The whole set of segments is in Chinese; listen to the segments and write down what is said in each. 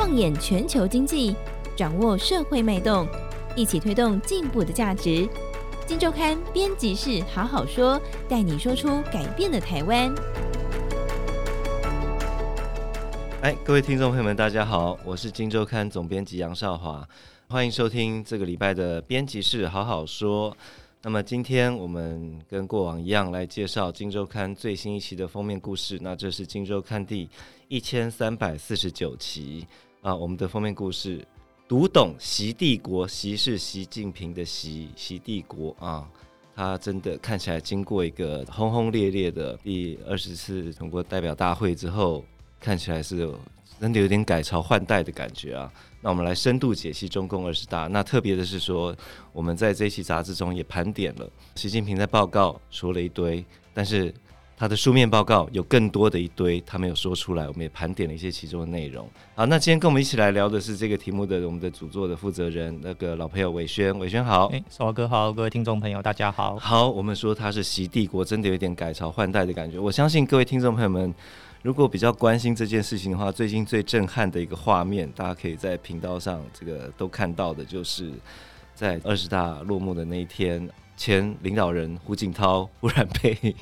放眼全球经济，掌握社会脉动，一起推动进步的价值。金周刊编辑室好好说，带你说出改变的台湾。哎，各位听众朋友们，大家好，我是金周刊总编辑杨少华，欢迎收听这个礼拜的编辑室好好说。那么今天我们跟过往一样来介绍金周刊最新一期的封面故事，那这是金周刊第一千三百四十九期啊，我们的封面故事。读懂习帝国，习是习近平的习，习帝国啊，他真的看起来经过一个轰轰烈烈的第二十次全国代表大会之后，看起来是真的有点改朝换代的感觉啊。那我们来深度解析中共二十大。那特别的是说，我们在这期杂志中也盘点了习近平在报告说了一堆，但是。他的书面报告有更多的一堆，他没有说出来，我们也盘点了一些其中的内容。好，那今天跟我们一起来聊的是这个题目的我们的主作的负责人，那个老朋友伟轩，伟轩好，哎，少华哥好，各位听众朋友大家好。好，我们说他是习帝国，真的有点改朝换代的感觉。我相信各位听众朋友们，如果比较关心这件事情的话，最近最震撼的一个画面，大家可以在频道上这个都看到的，就是在二十大落幕的那一天，前领导人胡锦涛忽然被。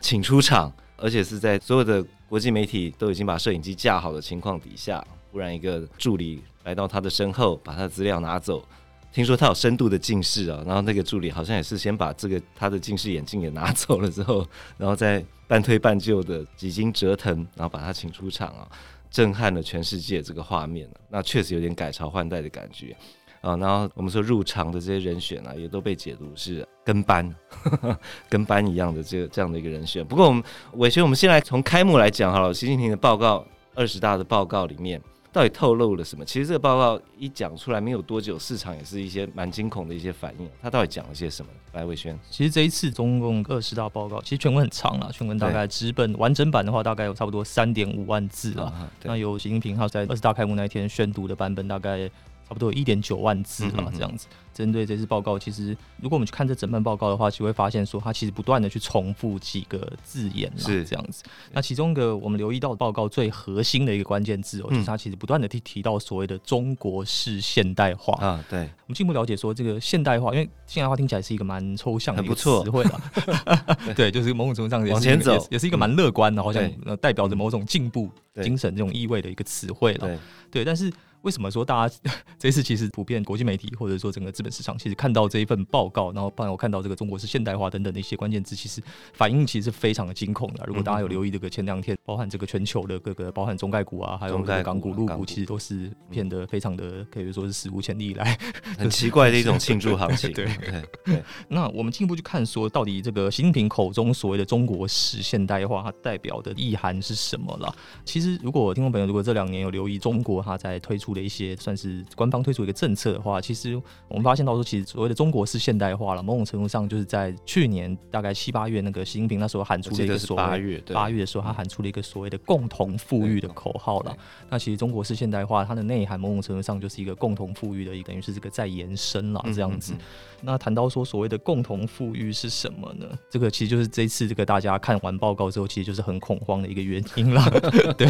请出场，而且是在所有的国际媒体都已经把摄影机架好的情况底下，忽然一个助理来到他的身后，把他的资料拿走。听说他有深度的近视啊，然后那个助理好像也是先把这个他的近视眼镜也拿走了之后，然后再半推半就的几经折腾，然后把他请出场啊，震撼了全世界这个画面，那确实有点改朝换代的感觉。啊，然后我们说入场的这些人选啊，也都被解读是跟班，呵 呵跟班一样的这个这样的一个人选。不过我们伟轩，我们先来从开幕来讲好了。习近平的报告，二十大的报告里面到底透露了什么？其实这个报告一讲出来没有多久，市场也是一些蛮惊恐的一些反应。他到底讲了些什么？来，伟轩，其实这一次中共二十大报告其实全文很长了，全文大概纸本完整版的话大概有差不多三点五万字。啊、那由习近平他在二十大开幕那一天宣读的版本大概。差不多一点九万字嘛，这样子。针对这次报告，其实如果我们去看这整份报告的话，其实会发现说，它其实不断的去重复几个字眼，是这样子。那其中一个我们留意到报告最核心的一个关键字哦，就是它其实不断的提提到所谓的中国式现代化啊。对，我们进一步了解说，这个现代化，因为现代化听起来是一个蛮抽象的一个词汇了。对，就是某种程度上往前走，也是一个蛮乐观的，好像代表着某种进步精神这种意味的一个词汇了。对，但是。为什么说大家 这次其实普遍国际媒体或者说整个资本市场其实看到这一份报告，然后包括我看到这个中国式现代化等等的一些关键字，其实反应其实是非常的惊恐的。如果大家有留意这个前两天，包含这个全球的各个，包含中概股啊，还有港股、陆股，其实都是变得非常的可以说是史无前例以来 很奇怪的一种庆祝行情。对对对。那我们进一步去看说，到底这个习近平口中所谓的中国式现代化，它代表的意涵是什么了？其实，如果听众朋友如果这两年有留意中国，它在推出的一些算是官方推出一个政策的话，其实我们发现到说，其实所谓的中国式现代化了，某种程度上就是在去年大概七八月，那个习近平那时候喊出了一个所谓八月八月的时候，他喊出了一个所谓的共同富裕的口号了。那其实中国式现代化它的内涵，某种程度上就是一个共同富裕的等于是这个在延伸了这样子。那谈到说所谓的共同富裕是什么呢？这个其实就是这一次这个大家看完报告之后，其实就是很恐慌的一个原因了。对，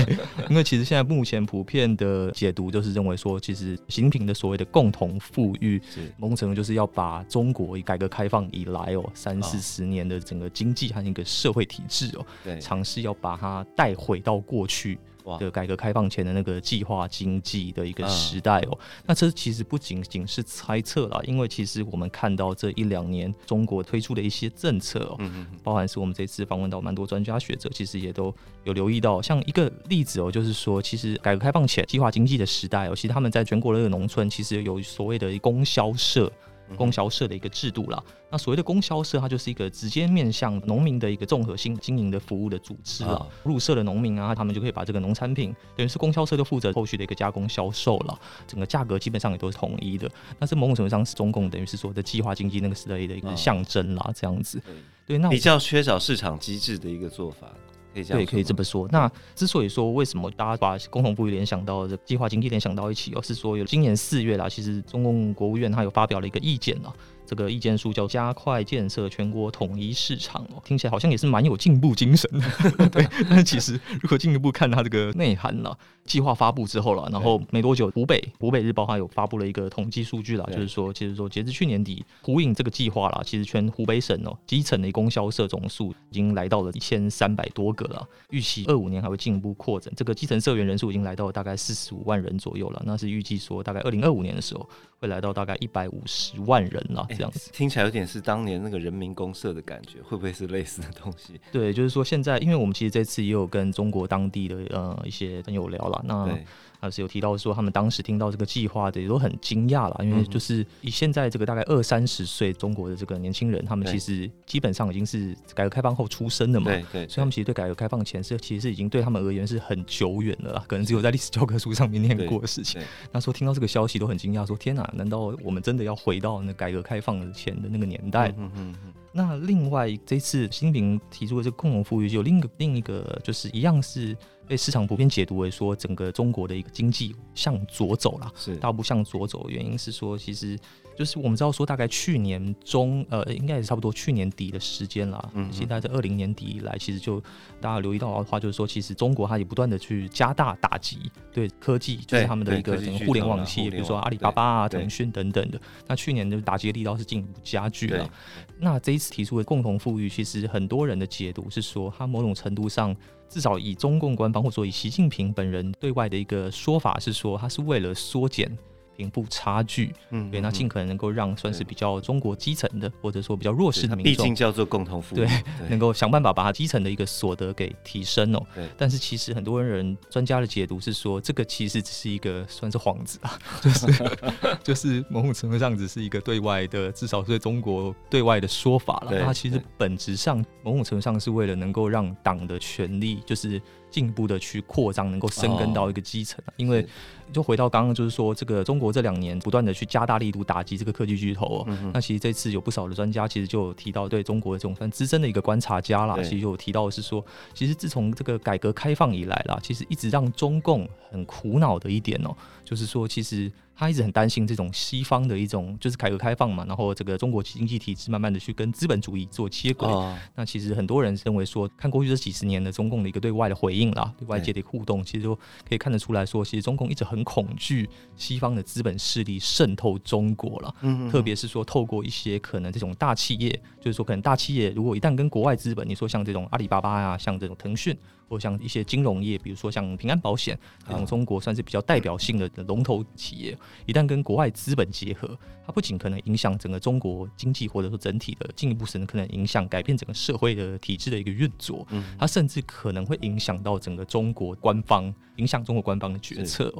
因为其实现在目前普遍的解读就是认为说。说其实习近平的所谓的共同富裕，某种程度就是要把中国改革开放以来哦三四十年的整个经济和一个社会体制哦，尝试要把它带回到过去。的改革开放前的那个计划经济的一个时代哦，那这其实不仅仅是猜测啦，因为其实我们看到这一两年中国推出的一些政策哦，包含是我们这次访问到蛮多专家学者，其实也都有留意到，像一个例子哦，就是说其实改革开放前计划经济的时代哦，其实他们在全国的农村其实有所谓的供销社。供销社的一个制度啦，那所谓的供销社，它就是一个直接面向农民的一个综合性经营的服务的组织了。入社的农民啊，他们就可以把这个农产品，等于是供销社就负责后续的一个加工销售了，整个价格基本上也都是统一的。那这某种程度上是中共等于是说的计划经济那个时代的一个象征啦，这样子。对，那比较缺少市场机制的一个做法。可以对，可以这么说。那之所以说为什么大家把共同富裕联想到这计划经济联想到一起，而是说有今年四月啦，其实中共国务院它有发表了一个意见了。这个意见书叫“加快建设全国统一市场”哦，听起来好像也是蛮有进步精神的。对，但是其实如果进一步看它这个内涵了，计划发布之后了，然后没多久，湖北湖北日报它有发布了一个统计数据了，就是说，其实说截至去年底，湖影这个计划啦，其实全湖北省哦，基层的供销社总数已经来到了一千三百多个了，预期二五年还会进一步扩展，这个基层社员人数已经来到了大概四十五万人左右了，那是预计说大概二零二五年的时候会来到大概一百五十万人了，这样子、欸、听起来有点是当年那个人民公社的感觉，会不会是类似的东西？对，就是说现在，因为我们其实这次也有跟中国当地的呃一些朋友聊了，那。还是有提到说，他们当时听到这个计划的也都很惊讶了，因为就是以现在这个大概二三十岁中国的这个年轻人，他们其实基本上已经是改革开放后出生的嘛，对对，所以他们其实对改革开放前是其实是已经对他们而言是很久远了，可能只有在历史教科书上面念过的事情。那时候听到这个消息都很惊讶，说天哪，难道我们真的要回到那改革开放前的那个年代？嗯嗯嗯。那另外这次习近平提出的这个共同富裕，就有另一个另一个就是一样是。被市场普遍解读为说，整个中国的一个经济向左走了，是大步向左走。原因是说，其实就是我们知道说，大概去年中，呃，应该也是差不多去年底的时间了。嗯，现在在二零年底以来，其实就大家留意到的话，就是说，其实中国它也不断的去加大打击对科技，就是他们的一个整个互联网企业，比如说阿里巴巴啊、腾讯等等的。那去年的打击力道是进一步加剧了。那这一次提出的共同富裕，其实很多人的解读是说，它某种程度上。至少以中共官方，或者以习近平本人对外的一个说法是说，他是为了缩减。贫富差距，嗯，对，那尽可能能够让算是比较中国基层的，或者说比较弱势的民众，毕竟叫做共同富裕，对，能够想办法把它基层的一个所得给提升哦。对，但是其实很多人专家的解读是说，这个其实只是一个算是幌子啊，就是 就是某种程度上只是一个对外的，至少是对中国对外的说法了。它其实本质上某种程度上是为了能够让党的权力就是进一步的去扩张，能够生根到一个基层，哦，因为。就回到刚刚，就是说，这个中国这两年不断的去加大力度打击这个科技巨头哦。嗯、那其实这次有不少的专家其实就有提到，对中国的这种算资深的一个观察家啦，其实就有提到的是说，其实自从这个改革开放以来啦，其实一直让中共很苦恼的一点哦，就是说其实。他一直很担心这种西方的一种就是改革开放嘛，然后这个中国经济体制慢慢的去跟资本主义做接轨。Oh. 那其实很多人认为说，看过去这几十年的中共的一个对外的回应啦，对外界的互动，其实就可以看得出来说，其实中共一直很恐惧西方的资本势力渗透中国了。嗯，特别是说透过一些可能这种大企业，就是说可能大企业如果一旦跟国外资本，你说像这种阿里巴巴呀，像这种腾讯。或像一些金融业，比如说像平安保险这种中国算是比较代表性的龙头企业，一旦跟国外资本结合，它不仅可能影响整个中国经济，或者说整体的进一步甚至可能影响改变整个社会的体制的一个运作，它甚至可能会影响到整个中国官方，影响中国官方的决策，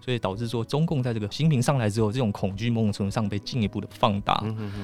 所以导致说中共在这个习近平上来之后，这种恐惧某种程度上被进一步的放大，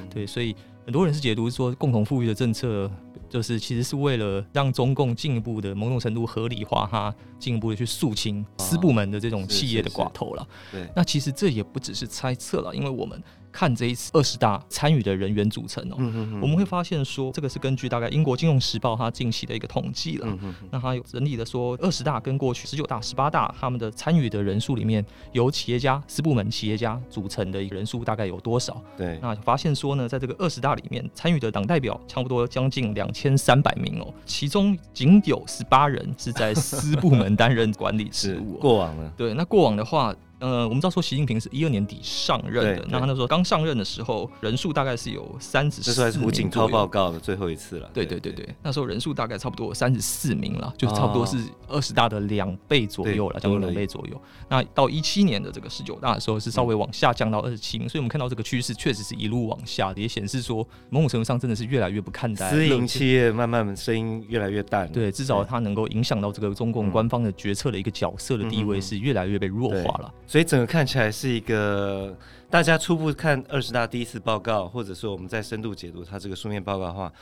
对，所以很多人是解读说共同富裕的政策。就是其实是为了让中共进一步的某种程度合理化哈，进一步的去肃清私部门的这种企业的寡头了。对，那其实这也不只是猜测了，因为我们。看这一次二十大参与的人员组成哦，我们会发现说，这个是根据大概英国金融时报它近期的一个统计了。那它有整理的说，二十大跟过去十九大、十八大他们的参与的人数里面，由企业家、私部门企业家组成的一个人数大概有多少？对，那发现说呢，在这个二十大里面参与的党代表差不多将近两千三百名哦，其中仅有十八人是在私部门担任管理职务、哦。过往呢？对，那过往的话。呃，我们知道说习近平是一二年底上任的，那他那时候刚上任的时候，人数大概是有三十四名。这是胡锦涛报告的最后一次了。对对对对，那时候人数大概差不多三十四名了，就差不多是二十大的两倍左右了，将近两倍左右。那到一七年的这个十九大的时候，是稍微往下降到二十七名，所以我们看到这个趋势确实是一路往下的，也显示说某种程度上真的是越来越不看待。私营企业慢慢声音越来越淡。对，至少它能够影响到这个中共官方的决策的一个角色的地位是越来越被弱化了。所以整个看起来。是一个大家初步看二十大第一次报告，或者说我们在深度解读它这个书面报告的话，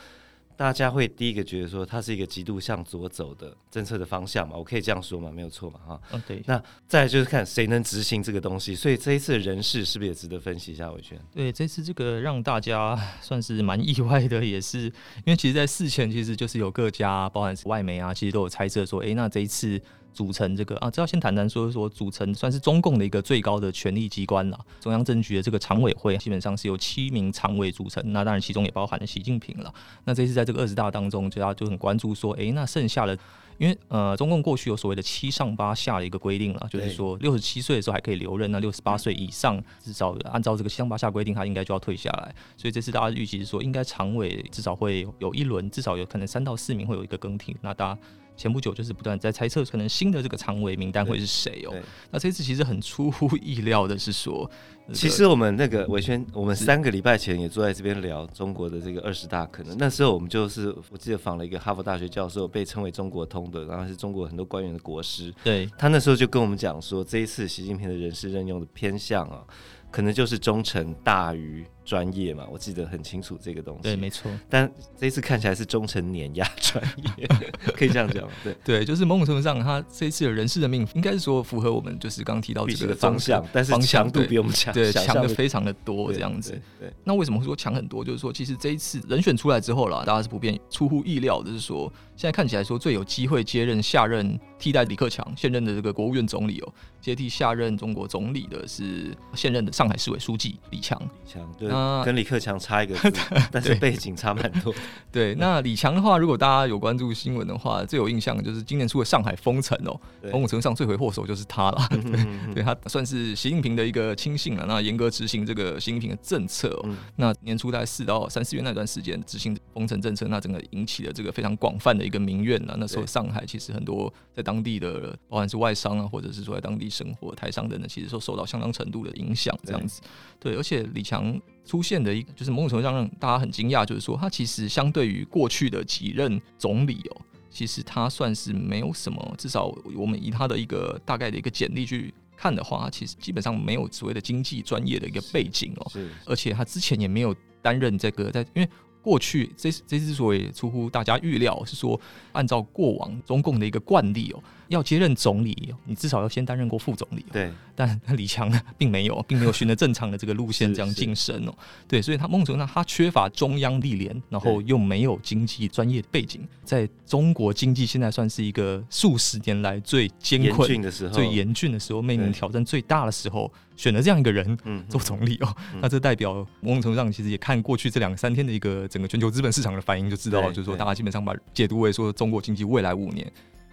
大家会第一个觉得说它是一个极度向左走的政策的方向嘛？我可以这样说嘛？没有错嘛？哈，嗯，对。那再来就是看谁能执行这个东西，所以这一次的人事是不是也值得分析一下？伟轩，对，这次这个让大家算是蛮意外的，也是因为其实，在事前其实就是有各家，包含外媒啊，其实都有猜测说，哎，那这一次。组成这个啊，这要先谈谈说说组成算是中共的一个最高的权力机关了。中央政局的这个常委会基本上是由七名常委组成，那当然其中也包含了习近平了。那这次在这个二十大当中，就大家就很关注说，哎，那剩下的。因为呃，中共过去有所谓的七上八下的一个规定了，就是说六十七岁的时候还可以留任，那六十八岁以上至少按照这个七上八下规定，他应该就要退下来。所以这次大家预期是说，应该常委至少会有一轮，至少有可能三到四名会有一个更替。那大家。前不久就是不断在猜测，可能新的这个常委名单会是谁哦？那这次其实很出乎意料的是说，其实我们那个伟轩，我们三个礼拜前也坐在这边聊中国的这个二十大，可能那时候我们就是我记得访了一个哈佛大学教授，被称为中国通的，然后是中国很多官员的国师。对，他那时候就跟我们讲说，这一次习近平的人事任用的偏向啊，可能就是忠诚大于。专业嘛，我记得很清楚这个东西。对，没错。但这一次看起来是忠诚碾压专业，可以这样讲。对 对，就是某种程度上，他这一次的人事的命，应该是说符合我们就是刚刚提到这个方向，但是强度比我们强，对，强的非常的多这样子。对，对，那为什么会说强很多？就是说，其实这一次人选出来之后啦，大家是普遍出乎意料的，是说，现在看起来说最有机会接任下任替代李克强现任的这个国务院总理哦，接替下任中国总理的是现任的上海市委书记李强。李强对。跟李克强差一个字，但是背景差蛮多。对，那李强的话，如果大家有关注新闻的话，最有印象的就是今年出的上海封城哦，某种程度上罪魁祸首就是他了。对，对他算是习近平的一个亲信了，那严格执行这个习近平的政策哦。那年初大概四到三四月那段时间执行封城政策，那整个引起了这个非常广泛的一个民怨了。那时候上海其实很多在当地的，不管是外商啊，或者是说在当地生活台商等等，其实都受到相当程度的影响。这样子，对，而且李强。出现的一个就是某种程度上让大家很惊讶，就是说他其实相对于过去的几任总理哦，其实他算是没有什么，至少我们以他的一个大概的一个简历去看的话，他其实基本上没有所谓的经济专业的一个背景哦，而且他之前也没有担任这个在因为。过去这这之所以出乎大家预料，是说按照过往中共的一个惯例哦，要接任总理，你至少要先担任过副总理。对，但李强呢，并没有，并没有循着正常的这个路线这样晋升哦。对，所以他某种程度上他缺乏中央历练，然后又没有经济专业背景，在中国经济现在算是一个数十年来最艰困的时候，最严峻的时候，面临挑战最大的时候。选了这样一个人做总理哦，那这代表某种程度上其实也看过去这两三天的一个整个全球资本市场的反应就知道，就是说大家基本上把解读为说中国经济未来五年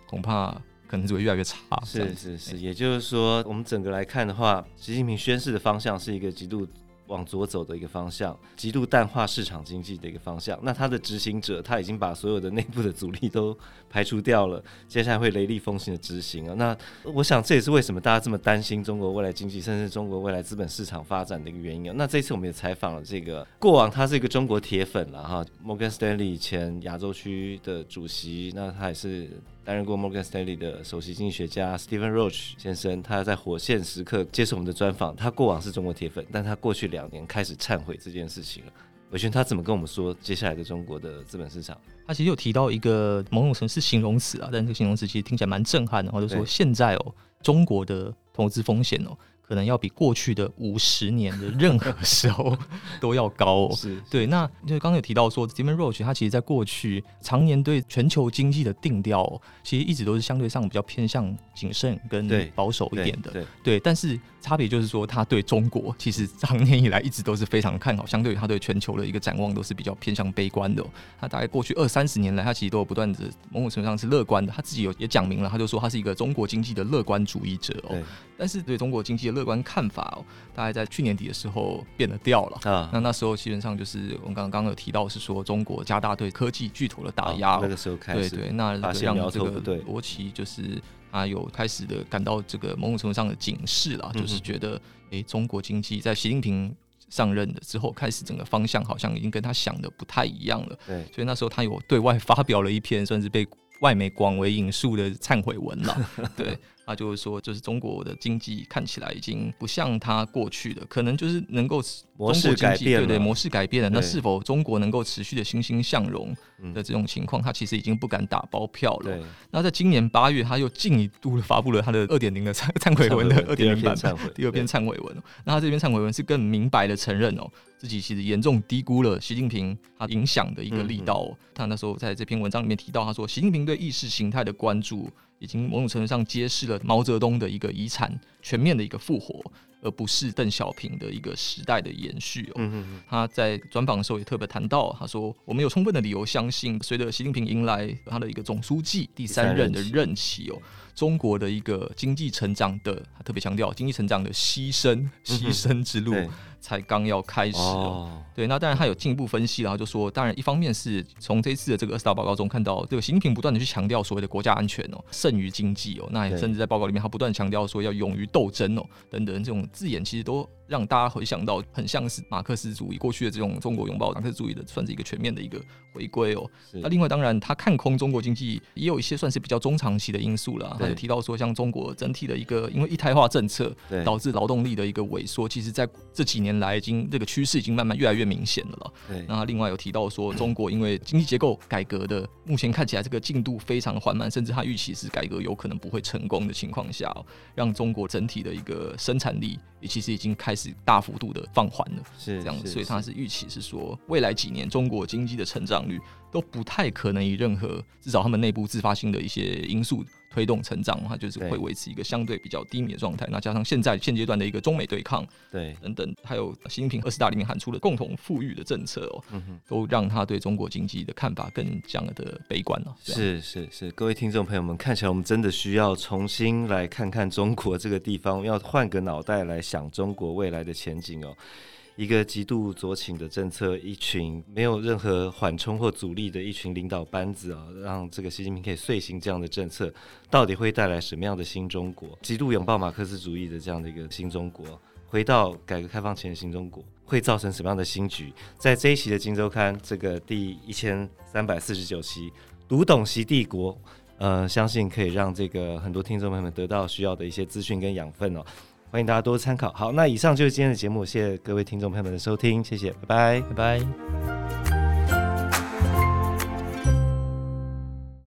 恐怕可能只会越来越差。是是是，也就是说我们整个来看的话，习近平宣示的方向是一个极度。往左走的一个方向，极度淡化市场经济的一个方向。那他的执行者，他已经把所有的内部的阻力都排除掉了，接下来会雷厉风行的执行啊。那我想这也是为什么大家这么担心中国未来经济，甚至中国未来资本市场发展的一个原因啊。那这次我们也采访了这个过往他是一个中国铁粉了哈，Morgan Stanley 前亚洲区的主席，那他也是。担任过 Morgan Stanley 的首席经济学家 Stephen Roach 先生，他在火线时刻接受我们的专访。他过往是中国铁粉，但他过去两年开始忏悔这件事情了。伟轩他怎么跟我们说接下来的中国的资本市场？他其实有提到一个某种程度是形容词啊，但这个形容词其实听起来蛮震撼的，或者说现在哦，中国的投资风险哦。可能要比过去的五十年的任何 时候都要高哦。是对，那就刚刚有提到说，Stephen Roach 他其实在过去常年对全球经济的定调，其实一直都是相对上比较偏向谨慎跟保守一点的。对，但是差别就是说，他对中国其实常年以来一直都是非常看好，相对于他对全球的一个展望都是比较偏向悲观的。他大概过去二三十年来，他其实都有不断的某种程度上是乐观的。他自己有也讲明了，他就说他是一个中国经济的乐观主义者哦。但是对中国经济的乐观看法哦，大概在去年底的时候变得掉了啊。那那时候基本上就是我们刚刚有提到是说中国加大对科技巨头的打压，那个时候开始对对，那让这个罗奇就是他有开始的感到这个某种程度上的警示了，就是觉得哎，中国经济在习近平上任的之后，开始整个方向好像已经跟他想的不太一样了。对，所以那时候他有对外发表了一篇算是被外媒广为引述的忏悔文了。对。他就是说，就是中国的经济看起来已经不像他过去的，可能就是能够模式改变，对对，模式改变了。那是否中国能够持续的欣欣向荣的这种情况，他其实已经不敢打包票了。那在今年八月，他又进一步的发布了他的二点零的忏忏悔文的二点零版本，第二篇忏悔文。那他这篇忏悔文是更明白的承认哦，自己其实严重低估了习近平他影响的一个力道。他那时候在这篇文章里面提到，他说习近平对意识形态的关注，已经某种程度上揭示了毛泽东的一个遗产全面的一个复活。而不是邓小平的一个时代的延续哦。他在专访的时候也特别谈到，他说：“我们有充分的理由相信，随着习近平迎来他的一个总书记第三任的任期哦，中国的一个经济成长的，他特别强调经济成长的牺牲牺牲之路。”才刚要开始哦，对，那当然他有进一步分析，然后就说，当然一方面是从这次的这个二十大报告中看到，这个习近平不断的去强调所谓的国家安全哦，胜于经济哦，那也甚至在报告里面他不断强调说要勇于斗争哦，等等这种字眼，其实都。让大家回想到很像是马克思主义过去的这种中国拥抱马克思主义的，算是一个全面的一个回归哦。那另外当然他看空中国经济也有一些算是比较中长期的因素了。他有提到说，像中国整体的一个因为一胎化政策导致劳动力的一个萎缩，其实在这几年来已经这个趋势已经慢慢越来越明显了了。那另外有提到说，中国因为经济结构改革的目前看起来这个进度非常缓慢，甚至他预期是改革有可能不会成功的情况下，让中国整体的一个生产力也其实已经开始。是大幅度的放缓了，是这样，所以他是预期是说，未来几年中国经济的成长率都不太可能以任何至少他们内部自发性的一些因素。推动成长的话，就是会维持一个相对比较低迷的状态。那加上现在现阶段的一个中美对抗，对等等，还有习近平二十大里面喊出了共同富裕的政策哦，嗯，都让他对中国经济的看法更加的悲观了。是是是，各位听众朋友们，看起来我们真的需要重新来看看中国这个地方，要换个脑袋来想中国未来的前景哦。一个极度左倾的政策，一群没有任何缓冲或阻力的一群领导班子啊，让这个习近平可以遂行这样的政策，到底会带来什么样的新中国？极度拥抱马克思主义的这样的一个新中国，回到改革开放前的新中国，会造成什么样的新局？在这一期的《金周刊》这个第一千三百四十九期，读懂习帝国，呃，相信可以让这个很多听众朋友们得到需要的一些资讯跟养分哦。欢迎大家多参考。好，那以上就是今天的节目，谢谢各位听众朋友们的收听，谢谢，拜拜，拜拜。